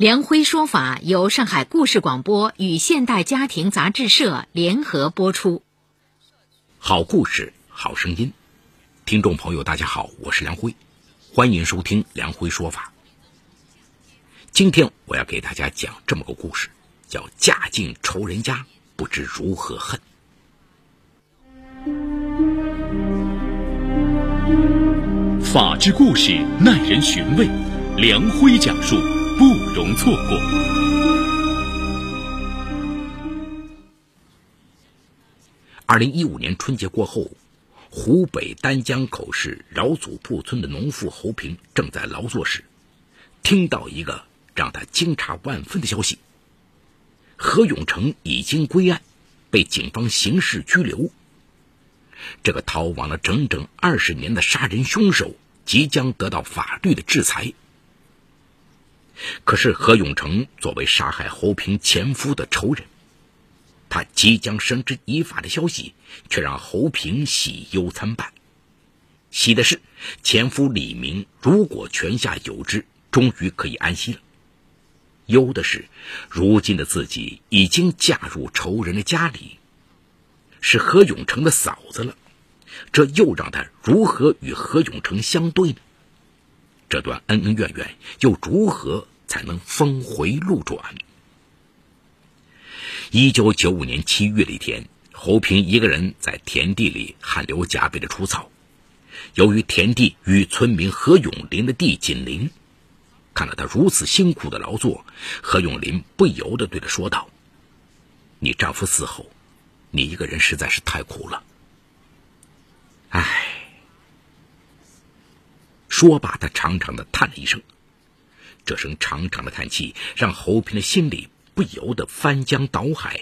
梁辉说法由上海故事广播与现代家庭杂志社联合播出。好故事，好声音，听众朋友，大家好，我是梁辉，欢迎收听梁辉说法。今天我要给大家讲这么个故事，叫“嫁进仇人家，不知如何恨”。法治故事耐人寻味，梁辉讲述。不容错过。二零一五年春节过后，湖北丹江口市饶祖铺村的农妇侯平正在劳作时，听到一个让他惊诧万分的消息：何永成已经归案，被警方刑事拘留。这个逃亡了整整二十年的杀人凶手即将得到法律的制裁。可是何永成作为杀害侯平前夫的仇人，他即将绳之以法的消息，却让侯平喜忧参半。喜的是，前夫李明如果泉下有知，终于可以安息了；忧的是，如今的自己已经嫁入仇人的家里，是何永成的嫂子了。这又让他如何与何永成相对呢？这段恩恩怨怨又如何才能峰回路转？一九九五年七月的一天，侯平一个人在田地里汗流浃背的除草。由于田地与村民何永林的地紧邻，看到他如此辛苦的劳作，何永林不由得对他说道：“你丈夫死后，你一个人实在是太苦了。”唉。说罢，他长长的叹了一声，这声长长的叹气让侯平的心里不由得翻江倒海，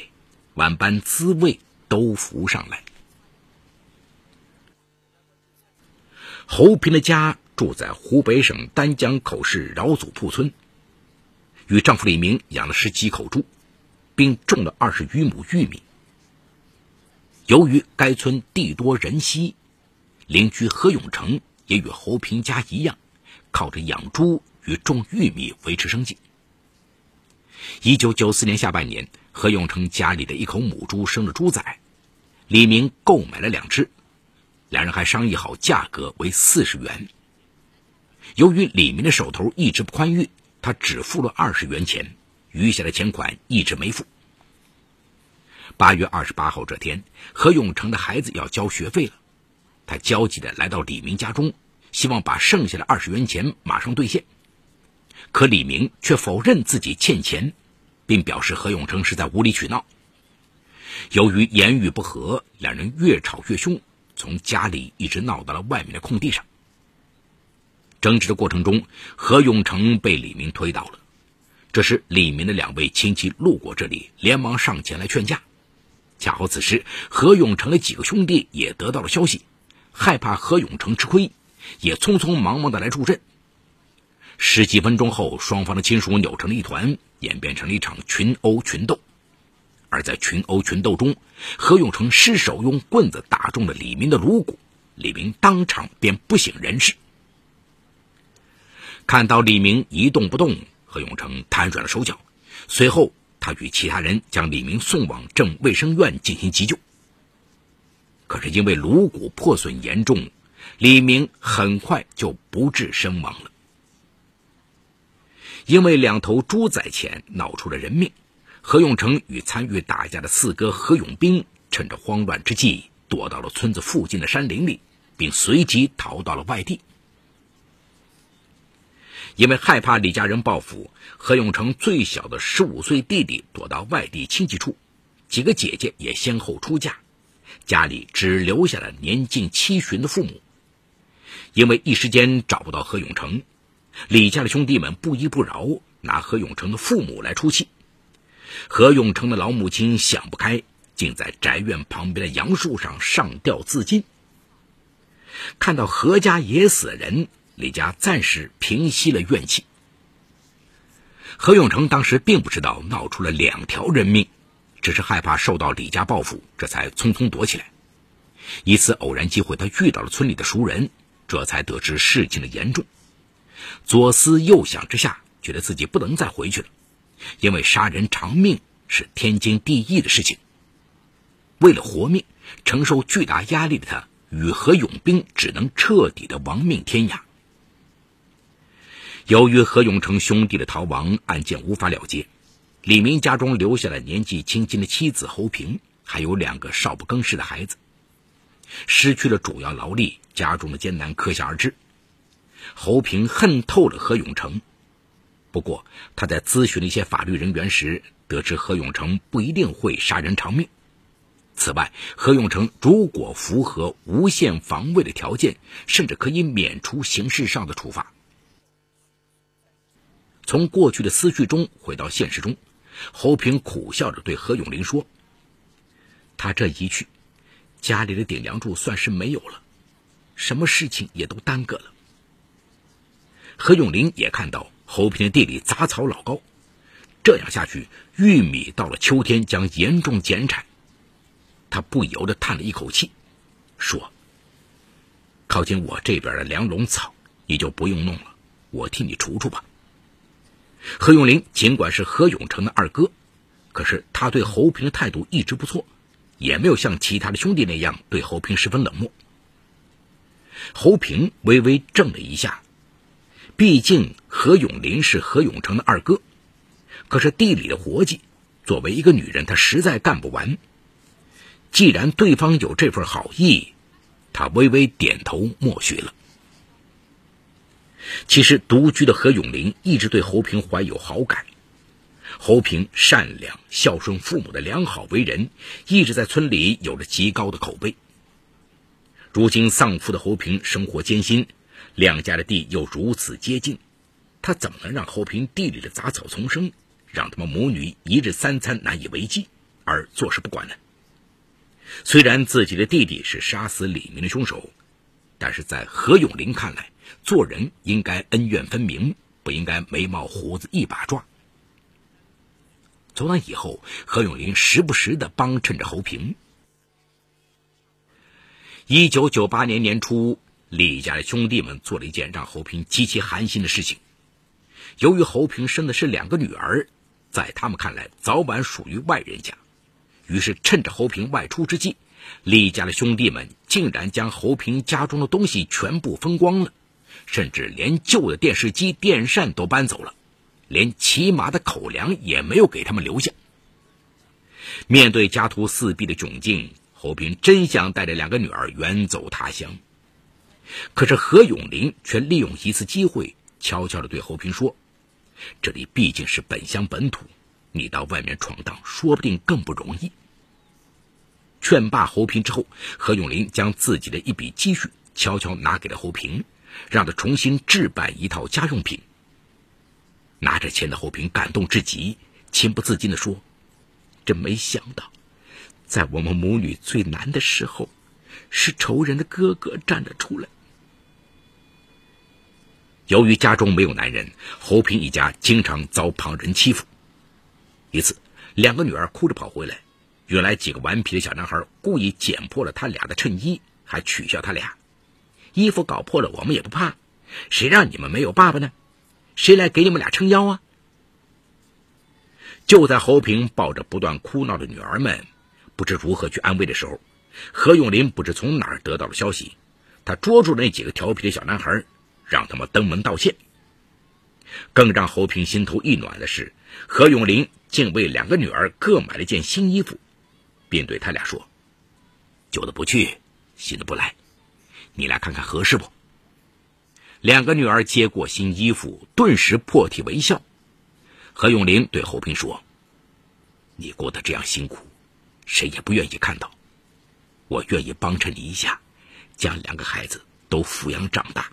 万般滋味都浮上来。侯平的家住在湖北省丹江口市饶祖铺村，与丈夫李明养了十几口猪，并种了二十余亩玉米。由于该村地多人稀，邻居何永成。也与侯平家一样，靠着养猪与种玉米维持生计。一九九四年下半年，何永成家里的一口母猪生了猪崽，李明购买了两只，两人还商议好价格为四十元。由于李明的手头一直不宽裕，他只付了二十元钱，余下的钱款一直没付。八月二十八号这天，何永成的孩子要交学费了。他焦急地来到李明家中，希望把剩下的二十元钱马上兑现。可李明却否认自己欠钱，并表示何永成是在无理取闹。由于言语不和，两人越吵越凶，从家里一直闹到了外面的空地上。争执的过程中，何永成被李明推倒了。这时，李明的两位亲戚路过这里，连忙上前来劝架。恰好此时，何永成的几个兄弟也得到了消息。害怕何永成吃亏，也匆匆忙忙的来助阵。十几分钟后，双方的亲属扭成了一团，演变成了一场群殴群斗。而在群殴群斗中，何永成失手用棍子打中了李明的颅骨，李明当场便不省人事。看到李明一动不动，何永成瘫软了手脚，随后他与其他人将李明送往镇卫生院进行急救。可是因为颅骨破损严重，李明很快就不治身亡了。因为两头猪仔钱闹出了人命，何永成与参与打架的四哥何永兵趁着慌乱之际，躲到了村子附近的山林里，并随即逃到了外地。因为害怕李家人报复，何永成最小的十五岁弟弟躲到外地亲戚处，几个姐姐也先后出嫁。家里只留下了年近七旬的父母，因为一时间找不到何永成，李家的兄弟们不依不饶，拿何永成的父母来出气。何永成的老母亲想不开，竟在宅院旁边的杨树上上吊自尽。看到何家也死人，李家暂时平息了怨气。何永成当时并不知道闹出了两条人命，只是害怕受到李家报复，这才匆匆躲起来。一次偶然机会，他遇到了村里的熟人，这才得知事情的严重。左思右想之下，觉得自己不能再回去了，因为杀人偿命是天经地义的事情。为了活命，承受巨大压力的他与何永兵只能彻底的亡命天涯。由于何永成兄弟的逃亡，案件无法了结，李明家中留下了年纪轻轻的妻子侯平，还有两个少不更事的孩子。失去了主要劳力，家中的艰难可想而知。侯平恨透了何永成，不过他在咨询了一些法律人员时，得知何永成不一定会杀人偿命。此外，何永成如果符合无限防卫的条件，甚至可以免除刑事上的处罚。从过去的思绪中回到现实中，侯平苦笑着对何永林说：“他这一去，家里的顶梁柱算是没有了，什么事情也都耽搁了。”何永林也看到侯平的地里杂草老高，这样下去，玉米到了秋天将严重减产。他不由得叹了一口气，说：“靠近我这边的梁龙草，你就不用弄了，我替你除除吧。”何永林尽管是何永成的二哥，可是他对侯平的态度一直不错，也没有像其他的兄弟那样对侯平十分冷漠。侯平微微怔了一下。毕竟何永林是何永成的二哥，可是地里的活计，作为一个女人，她实在干不完。既然对方有这份好意，她微微点头默许了。其实独居的何永林一直对侯平怀有好感，侯平善良、孝顺父母的良好为人，一直在村里有着极高的口碑。如今丧父的侯平生活艰辛。两家的地又如此接近，他怎么能让侯平地里的杂草丛生，让他们母女一日三餐难以为继，而坐视不管呢？虽然自己的弟弟是杀死李明的凶手，但是在何永林看来，做人应该恩怨分明，不应该眉毛胡子一把抓。从那以后，何永林时不时的帮衬着侯平。一九九八年年初。李家的兄弟们做了一件让侯平极其寒心的事情。由于侯平生的是两个女儿，在他们看来早晚属于外人家，于是趁着侯平外出之际，李家的兄弟们竟然将侯平家中的东西全部分光了，甚至连旧的电视机、电扇都搬走了，连起码的口粮也没有给他们留下。面对家徒四壁的窘境，侯平真想带着两个女儿远走他乡。可是何永林却利用一次机会，悄悄地对侯平说：“这里毕竟是本乡本土，你到外面闯荡，说不定更不容易。”劝罢侯平之后，何永林将自己的一笔积蓄悄悄拿给了侯平，让他重新置办一套家用品。拿着钱的侯平感动至极，情不自禁地说：“真没想到，在我们母女最难的时候，是仇人的哥哥站了出来。”由于家中没有男人，侯平一家经常遭旁人欺负。一次，两个女儿哭着跑回来，原来几个顽皮的小男孩故意剪破了他俩的衬衣，还取笑他俩：“衣服搞破了，我们也不怕，谁让你们没有爸爸呢？谁来给你们俩撑腰啊？”就在侯平抱着不断哭闹的女儿们，不知如何去安慰的时候，何永林不知从哪儿得到了消息，他捉住了那几个调皮的小男孩。让他们登门道歉。更让侯平心头一暖的是，何永林竟为两个女儿各买了件新衣服，并对他俩说：“旧的不去，新的不来，你俩看看合适不？”两个女儿接过新衣服，顿时破涕为笑。何永林对侯平说：“你过得这样辛苦，谁也不愿意看到。我愿意帮衬你一下，将两个孩子都抚养长大。”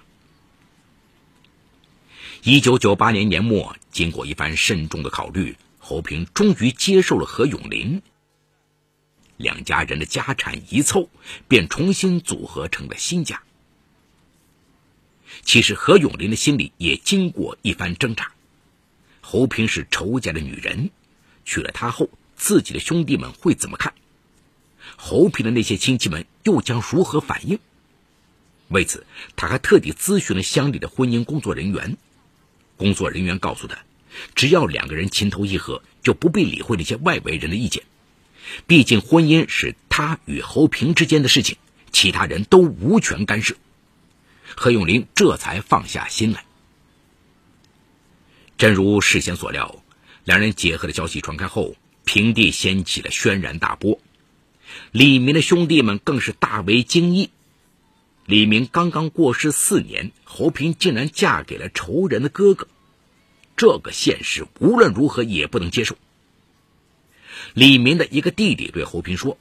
一九九八年年末，经过一番慎重的考虑，侯平终于接受了何永林。两家人的家产一凑，便重新组合成了新家。其实何永林的心里也经过一番挣扎。侯平是仇家的女人，娶了她后，自己的兄弟们会怎么看？侯平的那些亲戚们又将如何反应？为此，他还特地咨询了乡里的婚姻工作人员。工作人员告诉他，只要两个人情投意合，就不必理会那些外围人的意见。毕竟婚姻是他与侯平之间的事情，其他人都无权干涉。何永林这才放下心来。真如事先所料，两人结合的消息传开后，平地掀起了轩然大波。李明的兄弟们更是大为惊异。李明刚刚过世四年，侯平竟然嫁给了仇人的哥哥，这个现实无论如何也不能接受。李明的一个弟弟对侯平说：“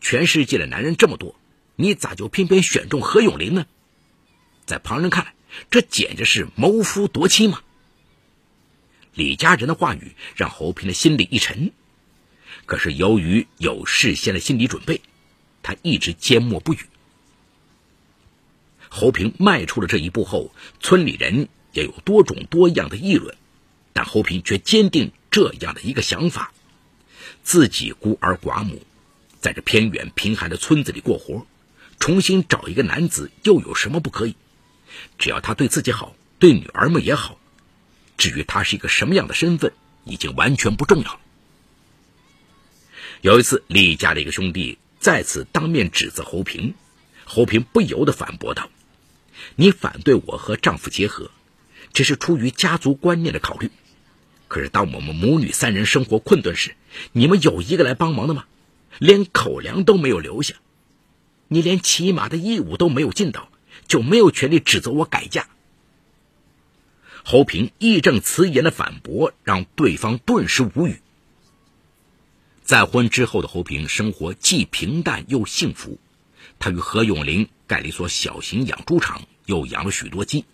全世界的男人这么多，你咋就偏偏选中何永林呢？”在旁人看来，这简直是谋夫夺妻嘛！李家人的话语让侯平的心里一沉，可是由于有事先的心理准备，他一直缄默不语。侯平迈出了这一步后，村里人也有多种多样的议论，但侯平却坚定这样的一个想法：自己孤儿寡母，在这偏远贫寒的村子里过活，重新找一个男子又有什么不可以？只要他对自己好，对女儿们也好，至于他是一个什么样的身份，已经完全不重要了。有一次，李家的一个兄弟再次当面指责侯平，侯平不由得反驳道：“你反对我和丈夫结合，只是出于家族观念的考虑。可是当我们母女三人生活困顿时，你们有一个来帮忙的吗？连口粮都没有留下，你连起码的义务都没有尽到。”就没有权利指责我改嫁。侯平义正辞严的反驳，让对方顿时无语。再婚之后的侯平生活既平淡又幸福，他与何永林盖了一所小型养猪场，又养了许多鸡，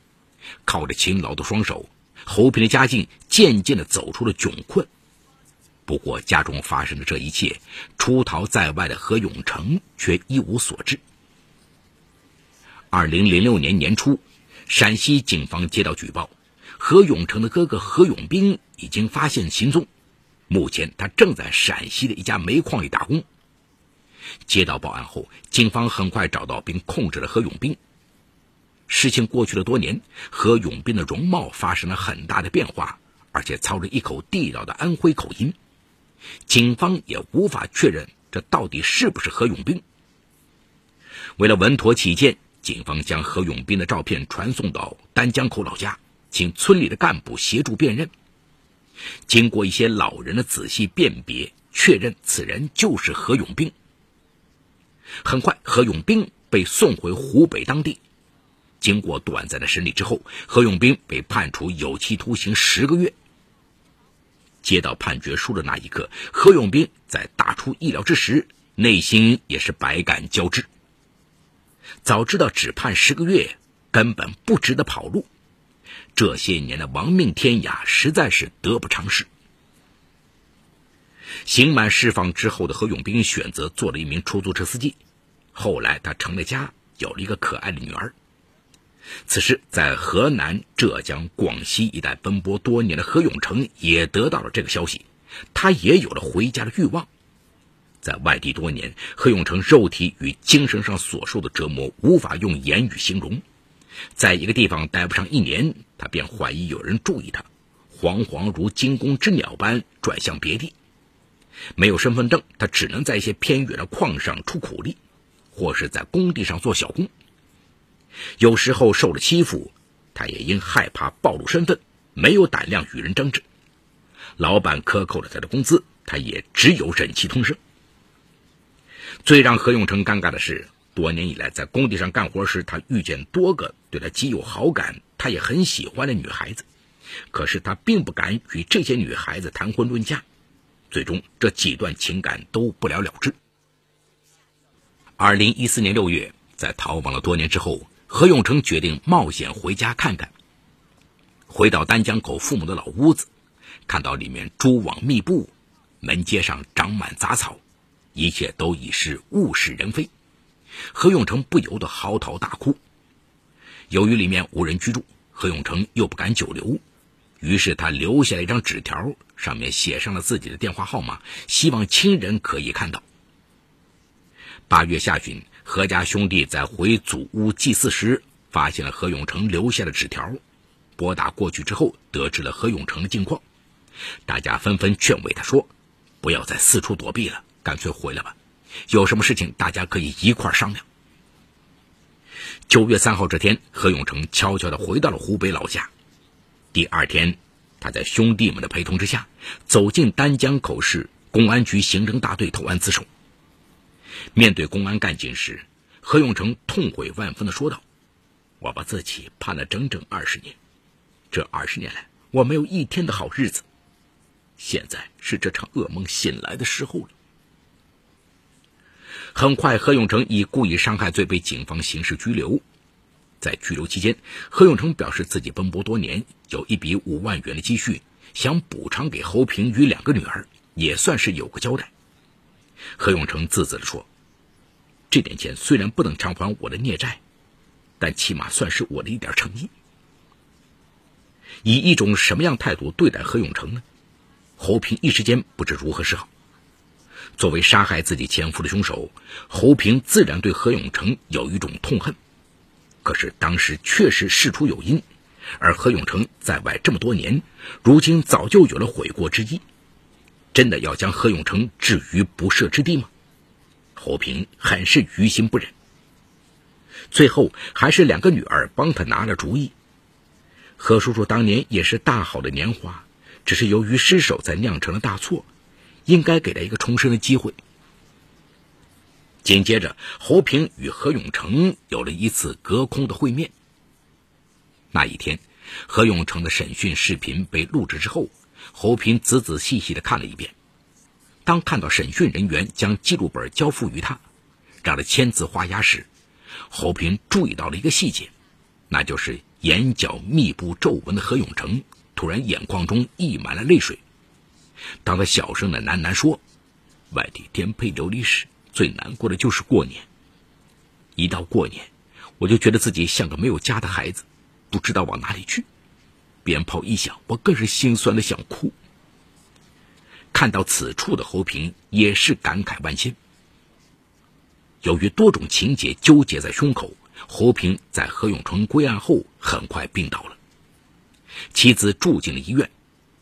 靠着勤劳的双手，侯平的家境渐渐的走出了窘困。不过，家中发生的这一切，出逃在外的何永成却一无所知。二零零六年年初，陕西警方接到举报，何永成的哥哥何永兵已经发现行踪，目前他正在陕西的一家煤矿里打工。接到报案后，警方很快找到并控制了何永兵。事情过去了多年，何永斌的容貌发生了很大的变化，而且操着一口地道的安徽口音，警方也无法确认这到底是不是何永兵。为了稳妥起见。警方将何永斌的照片传送到丹江口老家，请村里的干部协助辨认。经过一些老人的仔细辨别，确认此人就是何永兵。很快，何永兵被送回湖北当地。经过短暂的审理之后，何永兵被判处有期徒刑十个月。接到判决书的那一刻，何永兵在大出意料之时，内心也是百感交织。早知道只判十个月，根本不值得跑路。这些年的亡命天涯，实在是得不偿失。刑满释放之后的何永兵选择做了一名出租车司机，后来他成了家，有了一个可爱的女儿。此时，在河南、浙江、广西一带奔波多年的何永成也得到了这个消息，他也有了回家的欲望。在外地多年，何永成肉体与精神上所受的折磨无法用言语形容。在一个地方待不上一年，他便怀疑有人注意他，惶惶如惊弓之鸟般转向别地。没有身份证，他只能在一些偏远的矿上出苦力，或是在工地上做小工。有时候受了欺负，他也因害怕暴露身份，没有胆量与人争执。老板克扣了他的工资，他也只有忍气吞声。最让何永成尴尬的是，多年以来在工地上干活时，他遇见多个对他极有好感、他也很喜欢的女孩子，可是他并不敢与这些女孩子谈婚论嫁，最终这几段情感都不了了之。二零一四年六月，在逃亡了多年之后，何永成决定冒险回家看看。回到丹江口父母的老屋子，看到里面蛛网密布，门阶上长满杂草。一切都已是物是人非。何永成不由得嚎啕大哭。由于里面无人居住，何永成又不敢久留，于是他留下了一张纸条，上面写上了自己的电话号码，希望亲人可以看到。八月下旬，何家兄弟在回祖屋祭祀时，发现了何永成留下的纸条，拨打过去之后，得知了何永成的近况，大家纷纷劝慰他说：“不要再四处躲避了，干脆回来吧。有什么事情，大家可以一块商量。”九月三号这天，何永成悄悄地回到了湖北老家。第二天，他在兄弟们的陪同之下，走进丹江口市公安局刑侦大队投案自首。面对公安干警时，何永成痛悔万分地说道：“我把自己判了整整二十年，这二十年来我没有一天的好日子，现在是这场噩梦醒来的时候了。”很快，何永成以故意伤害罪被警方刑事拘留。在拘留期间，何永成表示自己奔波多年，有一笔五万元的积蓄，想补偿给侯平与两个女儿，也算是有个交代。何永成自责地说：“这点钱虽然不能偿还我的孽债，但起码算是我的一点诚意。”以一种什么样态度对待何永成呢？侯平一时间不知如何是好。作为杀害自己前夫的凶手，侯平自然对何永成有一种痛恨。可是当时确实事出有因，而何永成在外这么多年，如今早就有了悔过之意。真的要将何永成置于不赦之地吗？侯平很是于心不忍。最后还是两个女儿帮他拿了主意。何叔叔当年也是大好的年华，只是由于失手才酿成了大错。应该给他一个重生的机会。紧接着，侯平与何永成有了一次隔空的会面。那一天，何永成的审讯视频被录制之后，侯平仔仔细细的看了一遍。当看到审讯人员将记录本交付于他，让他签字画押时，侯平注意到了一个细节，那就是眼角密布皱纹的何永成突然眼眶中溢满了泪水。当他小声的喃喃说：“外地颠沛流离时，最难过的就是过年。一到过年，我就觉得自己像个没有家的孩子，不知道往哪里去。鞭炮一响，我更是心酸的想哭。”看到此处的侯平也是感慨万千。由于多种情节纠结在胸口，侯平在何永成归案后很快病倒了，妻子住进了医院。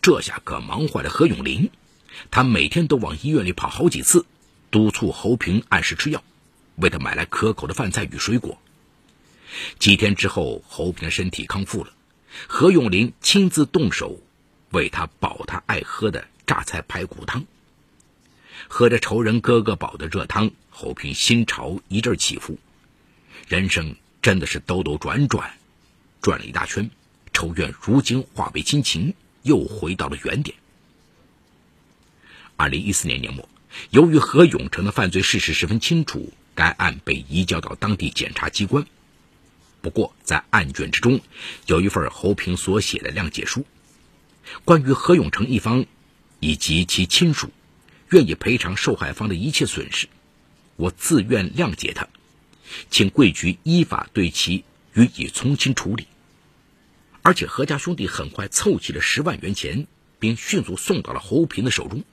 这下可忙坏了何永林，他每天都往医院里跑好几次，督促侯平按时吃药，为他买来可口的饭菜与水果。几天之后，侯平的身体康复了，何永林亲自动手为他煲他爱喝的榨菜排骨汤。喝着仇人哥哥煲的热汤，侯平心潮一阵起伏，人生真的是兜兜转转，转了一大圈，仇怨如今化为亲情。又回到了原点。二零一四年年末，由于何永成的犯罪事实十分清楚，该案被移交到当地检察机关。不过，在案卷之中，有一份侯平所写的谅解书，关于何永成一方以及其亲属愿意赔偿受害方的一切损失，我自愿谅解他，请贵局依法对其予以从轻处理。而且何家兄弟很快凑齐了十万元钱，并迅速送到了侯平的手中。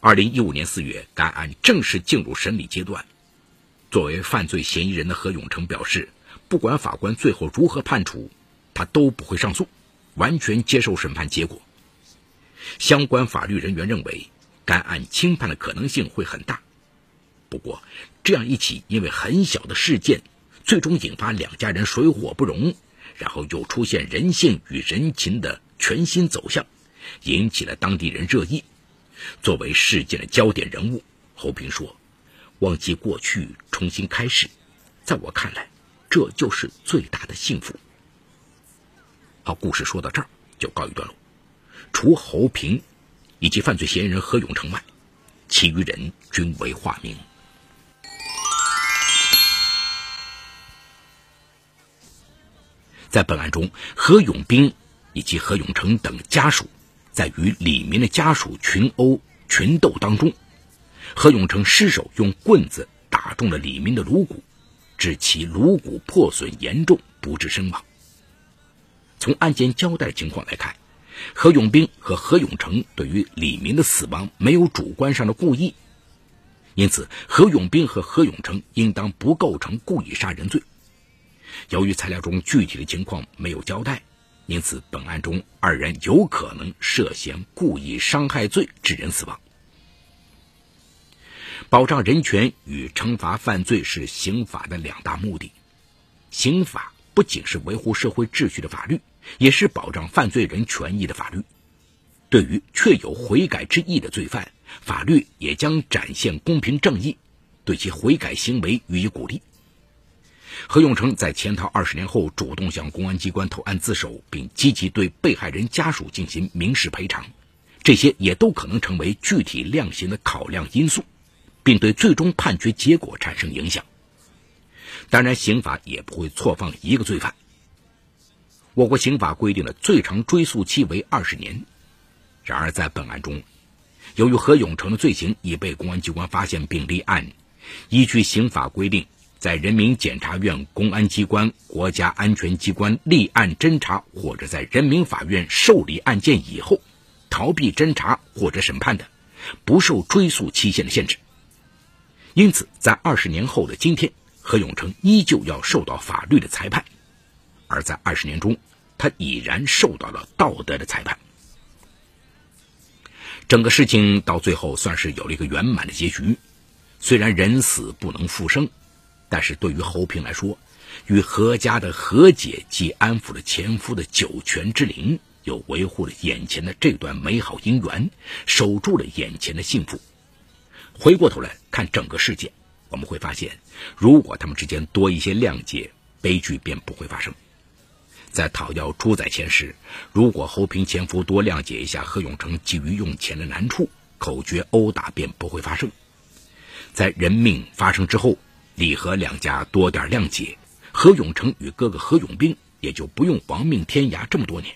二零一五年四月，该案正式进入审理阶段。作为犯罪嫌疑人的何永成表示，不管法官最后如何判处，他都不会上诉，完全接受审判结果。相关法律人员认为，该案轻判的可能性会很大。不过，这样一起因为很小的事件，最终引发两家人水火不容。然后又出现人性与人情的全新走向，引起了当地人热议。作为事件的焦点人物，侯平说：“忘记过去，重新开始，在我看来，这就是最大的幸福。”好，故事说到这儿就告一段落。除侯平以及犯罪嫌疑人何永成外，其余人均为化名。在本案中，何永兵以及何永成等家属，在与李明的家属群殴群斗当中，何永成失手用棍子打中了李明的颅骨，致其颅骨破损严重，不治身亡。从案件交代情况来看，何永兵和何永成对于李明的死亡没有主观上的故意，因此何永兵和何永成应当不构成故意杀人罪。由于材料中具体的情况没有交代，因此本案中二人有可能涉嫌故意伤害罪致人死亡。保障人权与惩罚犯罪是刑法的两大目的。刑法不仅是维护社会秩序的法律，也是保障犯罪人权益的法律。对于确有悔改之意的罪犯，法律也将展现公平正义，对其悔改行为予以鼓励。何永成在潜逃二十年后，主动向公安机关投案自首，并积极对被害人家属进行民事赔偿，这些也都可能成为具体量刑的考量因素。并对最终判决结果产生影响。当然，刑法也不会错放一个罪犯。我国刑法规定的最长追诉期为二十年。然而，在本案中，由于何永成的罪行已被公安机关发现并立案，依据刑法规定，在人民检察院、公安机关、国家安全机关立案侦查或者在人民法院受理案件以后，逃避侦查或者审判的，不受追诉期限的限制。因此，在二十年后的今天，何永成依旧要受到法律的裁判；而在二十年中，他已然受到了道德的裁判。整个事情到最后算是有了一个圆满的结局。虽然人死不能复生，但是对于侯平来说，与何家的和解既安抚了前夫的九泉之灵，又维护了眼前的这段美好姻缘，守住了眼前的幸福。回过头来看整个事件，我们会发现，如果他们之间多一些谅解，悲剧便不会发生。在讨要猪仔钱时，如果侯平前夫多谅解一下何永成急于用钱的难处，口诀殴打便不会发生。在人命发生之后，李和两家多点谅解，何永成与哥哥何永兵也就不用亡命天涯这么多年。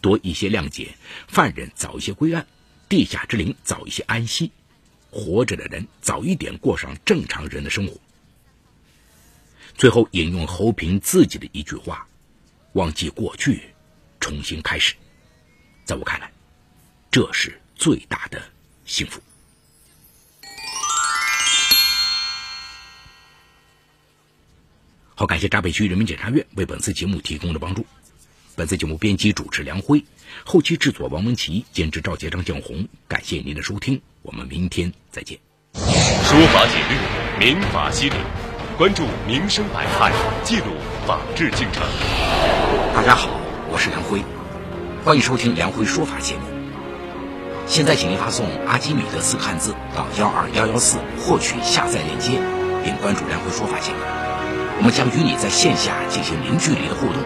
多一些谅解，犯人早一些归案，地下之灵早一些安息。活着的人早一点过上正常人的生活。最后引用侯平自己的一句话：“忘记过去，重新开始。”在我看来，这是最大的幸福。好，感谢闸北区人民检察院为本次节目提供的帮助。本次节目编辑主持梁辉，后期制作王文琪，监制赵杰、张建红。感谢您的收听。我们明天再见。说法解律，民法析理，关注民生百态，记录法治进程。大家好，我是梁辉，欢迎收听梁辉说法节目。现在，请您发送“阿基米德”四个汉字到幺二幺幺四，获取下载链接，并关注梁辉说法节目。我们将与你在线下进行零距离的互动。